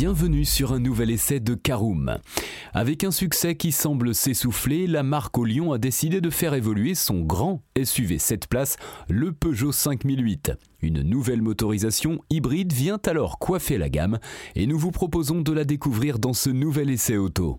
Bienvenue sur un nouvel essai de Caroom. Avec un succès qui semble s'essouffler, la marque au Lyon a décidé de faire évoluer son grand SUV 7 places, le Peugeot 5008. Une nouvelle motorisation hybride vient alors coiffer la gamme et nous vous proposons de la découvrir dans ce nouvel essai auto.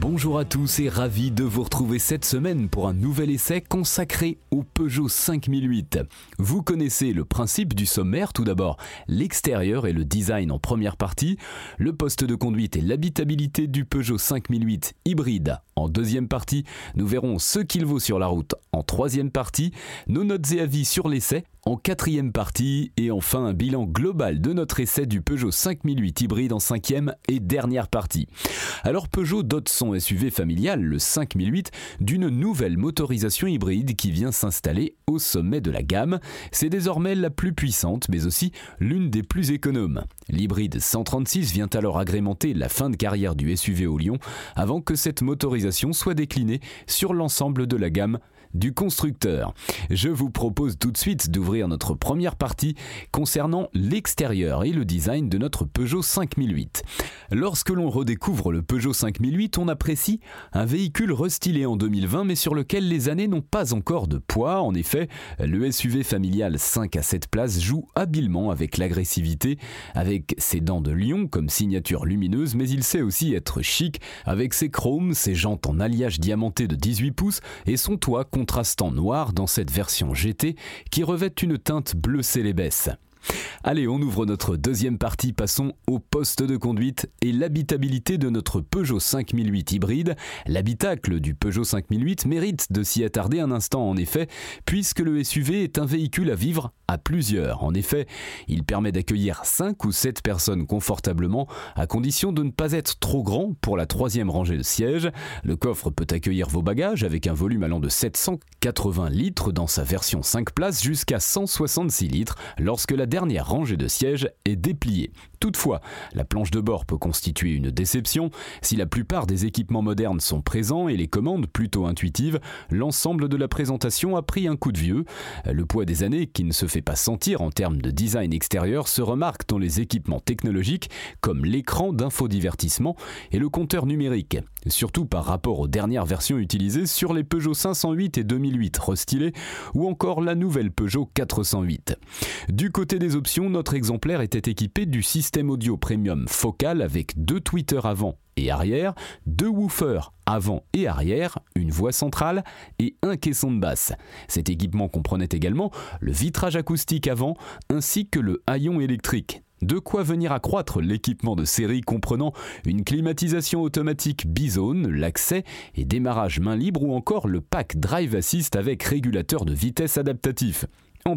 Bonjour à tous et ravi de vous retrouver cette semaine pour un nouvel essai consacré au Peugeot 5008. Vous connaissez le principe du sommaire. Tout d'abord, l'extérieur et le design en première partie, le poste de conduite et l'habitabilité du Peugeot 5008 hybride en deuxième partie, nous verrons ce qu'il vaut sur la route en troisième partie, nos notes et avis sur l'essai en quatrième partie et enfin un bilan global de notre essai du Peugeot 5008 hybride en cinquième et dernière partie. Alors Peugeot dote son SUV familial, le 5008, d'une nouvelle motorisation hybride qui vient s'installer au sommet de la gamme. C'est désormais la plus puissante mais aussi l'une des plus économes. L'hybride 136 vient alors agrémenter la fin de carrière du SUV au Lyon avant que cette motorisation soit déclinée sur l'ensemble de la gamme du constructeur. Je vous propose tout de suite d'ouvrir notre première partie concernant l'extérieur et le design de notre Peugeot 5008. Lorsque l'on redécouvre le Peugeot 5008, on apprécie un véhicule restylé en 2020 mais sur lequel les années n'ont pas encore de poids. En effet, le SUV familial 5 à 7 places joue habilement avec l'agressivité, avec ses dents de lion comme signature lumineuse, mais il sait aussi être chic avec ses chromes, ses jantes en alliage diamanté de 18 pouces et son toit contrastant noir dans cette version GT qui revêt une teinte bleu célébesse. Allez, on ouvre notre deuxième partie, passons au poste de conduite et l'habitabilité de notre Peugeot 5008 hybride. L'habitacle du Peugeot 5008 mérite de s'y attarder un instant en effet, puisque le SUV est un véhicule à vivre à plusieurs. En effet, il permet d'accueillir 5 ou 7 personnes confortablement, à condition de ne pas être trop grand pour la troisième rangée de sièges. Le coffre peut accueillir vos bagages avec un volume allant de 780 litres dans sa version 5 places jusqu'à 166 litres lorsque la dernière rangée de sièges est dépliée. Toutefois, la planche de bord peut constituer une déception. Si la plupart des équipements modernes sont présents et les commandes plutôt intuitives, l'ensemble de la présentation a pris un coup de vieux. Le poids des années, qui ne se fait pas sentir en termes de design extérieur, se remarque dans les équipements technologiques comme l'écran d'infodivertissement et le compteur numérique, surtout par rapport aux dernières versions utilisées sur les Peugeot 508 et 2008 restylés ou encore la nouvelle Peugeot 408. Du côté des options, notre exemplaire était équipé du système audio premium focal avec deux tweeters avant et arrière, deux woofers avant et arrière, une voix centrale et un caisson de basse. Cet équipement comprenait également le vitrage acoustique avant ainsi que le haillon électrique. De quoi venir accroître l'équipement de série comprenant une climatisation automatique bizone, l'accès et démarrage main libre ou encore le pack Drive Assist avec régulateur de vitesse adaptatif.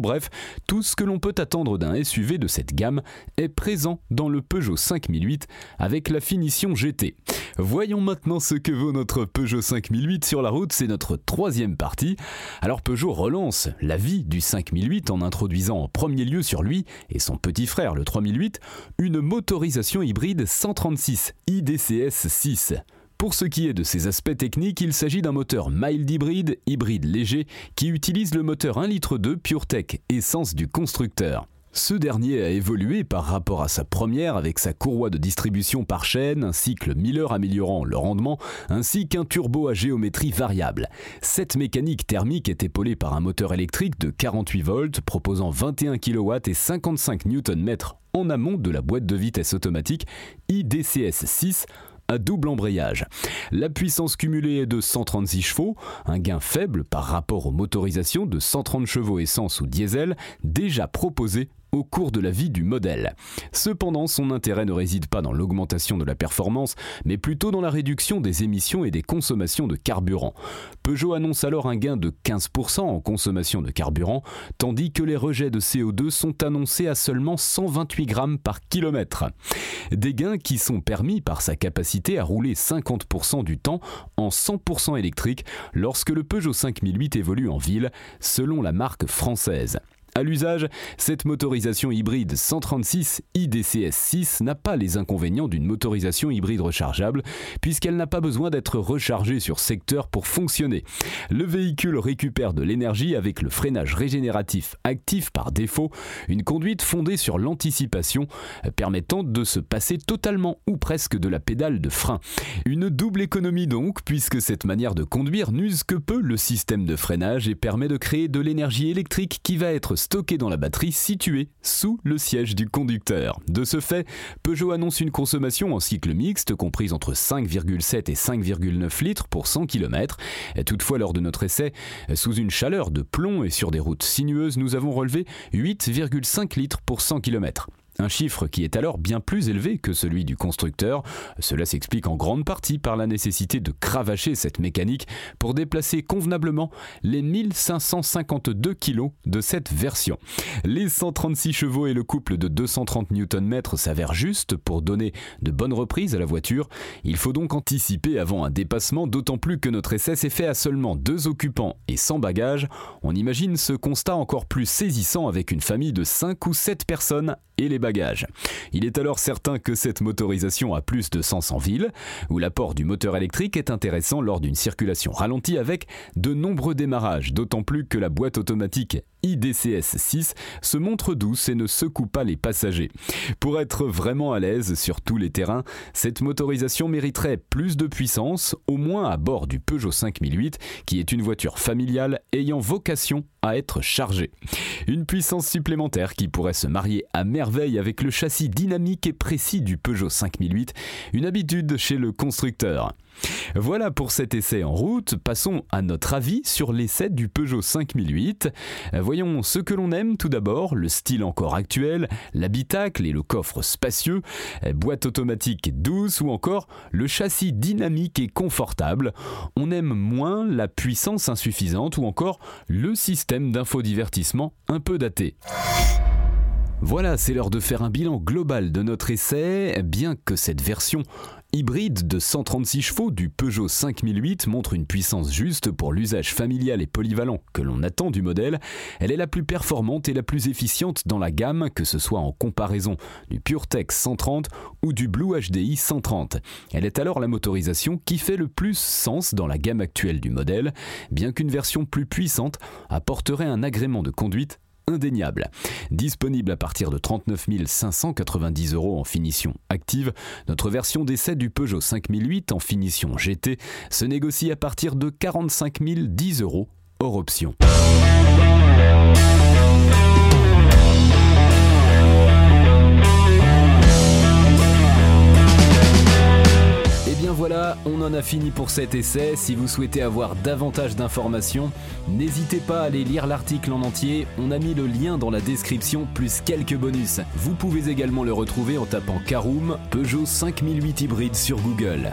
Bref, tout ce que l'on peut attendre d'un SUV de cette gamme est présent dans le Peugeot 5008 avec la finition GT. Voyons maintenant ce que vaut notre Peugeot 5008 sur la route, c'est notre troisième partie. Alors Peugeot relance la vie du 5008 en introduisant en premier lieu sur lui et son petit frère le 3008 une motorisation hybride 136 IDCS 6. Pour ce qui est de ses aspects techniques, il s'agit d'un moteur mild hybride, hybride léger, qui utilise le moteur 1,2 litre PureTech, essence du constructeur. Ce dernier a évolué par rapport à sa première avec sa courroie de distribution par chaîne, un cycle Miller améliorant le rendement, ainsi qu'un turbo à géométrie variable. Cette mécanique thermique est épaulée par un moteur électrique de 48 volts proposant 21 kW et 55 Nm en amont de la boîte de vitesse automatique IDCS 6 à double embrayage. La puissance cumulée est de 136 chevaux, un gain faible par rapport aux motorisations de 130 chevaux essence ou diesel déjà proposées au cours de la vie du modèle. Cependant, son intérêt ne réside pas dans l'augmentation de la performance, mais plutôt dans la réduction des émissions et des consommations de carburant. Peugeot annonce alors un gain de 15% en consommation de carburant, tandis que les rejets de CO2 sont annoncés à seulement 128 grammes par kilomètre. Des gains qui sont permis par sa capacité à rouler 50% du temps en 100% électrique lorsque le Peugeot 5008 évolue en ville, selon la marque française. À l'usage, cette motorisation hybride 136 IDCS6 n'a pas les inconvénients d'une motorisation hybride rechargeable, puisqu'elle n'a pas besoin d'être rechargée sur secteur pour fonctionner. Le véhicule récupère de l'énergie avec le freinage régénératif actif par défaut, une conduite fondée sur l'anticipation, permettant de se passer totalement ou presque de la pédale de frein. Une double économie donc, puisque cette manière de conduire n'use que peu le système de freinage et permet de créer de l'énergie électrique qui va être stocké dans la batterie située sous le siège du conducteur. De ce fait, Peugeot annonce une consommation en cycle mixte comprise entre 5,7 et 5,9 litres pour 100 km. Toutefois, lors de notre essai, sous une chaleur de plomb et sur des routes sinueuses, nous avons relevé 8,5 litres pour 100 km. Un chiffre qui est alors bien plus élevé que celui du constructeur. Cela s'explique en grande partie par la nécessité de cravacher cette mécanique pour déplacer convenablement les 1552 kg de cette version. Les 136 chevaux et le couple de 230 Nm s'avèrent justes pour donner de bonnes reprises à la voiture. Il faut donc anticiper avant un dépassement, d'autant plus que notre essai s'est fait à seulement deux occupants et sans bagages. On imagine ce constat encore plus saisissant avec une famille de 5 ou 7 personnes et les bagages. Il est alors certain que cette motorisation a plus de sens en ville, où l'apport du moteur électrique est intéressant lors d'une circulation ralentie avec de nombreux démarrages, d'autant plus que la boîte automatique IDCS 6 se montre douce et ne secoue pas les passagers. Pour être vraiment à l'aise sur tous les terrains, cette motorisation mériterait plus de puissance, au moins à bord du Peugeot 5008, qui est une voiture familiale ayant vocation à être chargée. Une puissance supplémentaire qui pourrait se marier à merveille avec le châssis dynamique et précis du Peugeot 5008, une habitude chez le constructeur. Voilà pour cet essai en route. Passons à notre avis sur l'essai du Peugeot 5008. Voyons ce que l'on aime tout d'abord, le style encore actuel, l'habitacle et le coffre spacieux, boîte automatique douce ou encore le châssis dynamique et confortable. On aime moins la puissance insuffisante ou encore le système d'infodivertissement un peu daté. Voilà, c'est l'heure de faire un bilan global de notre essai, bien que cette version hybride de 136 chevaux du Peugeot 5008 montre une puissance juste pour l'usage familial et polyvalent que l'on attend du modèle, elle est la plus performante et la plus efficiente dans la gamme, que ce soit en comparaison du PureTech 130 ou du Blue HDI 130. Elle est alors la motorisation qui fait le plus sens dans la gamme actuelle du modèle, bien qu'une version plus puissante apporterait un agrément de conduite indéniable. Disponible à partir de 39 590 euros en finition active, notre version d'essai du Peugeot 5008 en finition GT se négocie à partir de 45 010 euros hors option. On en a fini pour cet essai. Si vous souhaitez avoir davantage d'informations, n'hésitez pas à aller lire l'article en entier. On a mis le lien dans la description plus quelques bonus. Vous pouvez également le retrouver en tapant Caroom Peugeot 5008 hybride sur Google.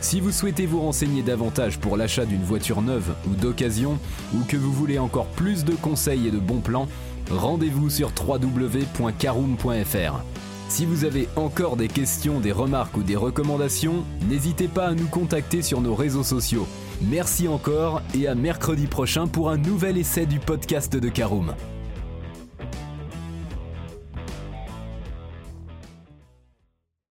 Si vous souhaitez vous renseigner davantage pour l'achat d'une voiture neuve ou d'occasion, ou que vous voulez encore plus de conseils et de bons plans, rendez-vous sur www.caroom.fr. Si vous avez encore des questions, des remarques ou des recommandations, n'hésitez pas à nous contacter sur nos réseaux sociaux. Merci encore et à mercredi prochain pour un nouvel essai du podcast de Caroom.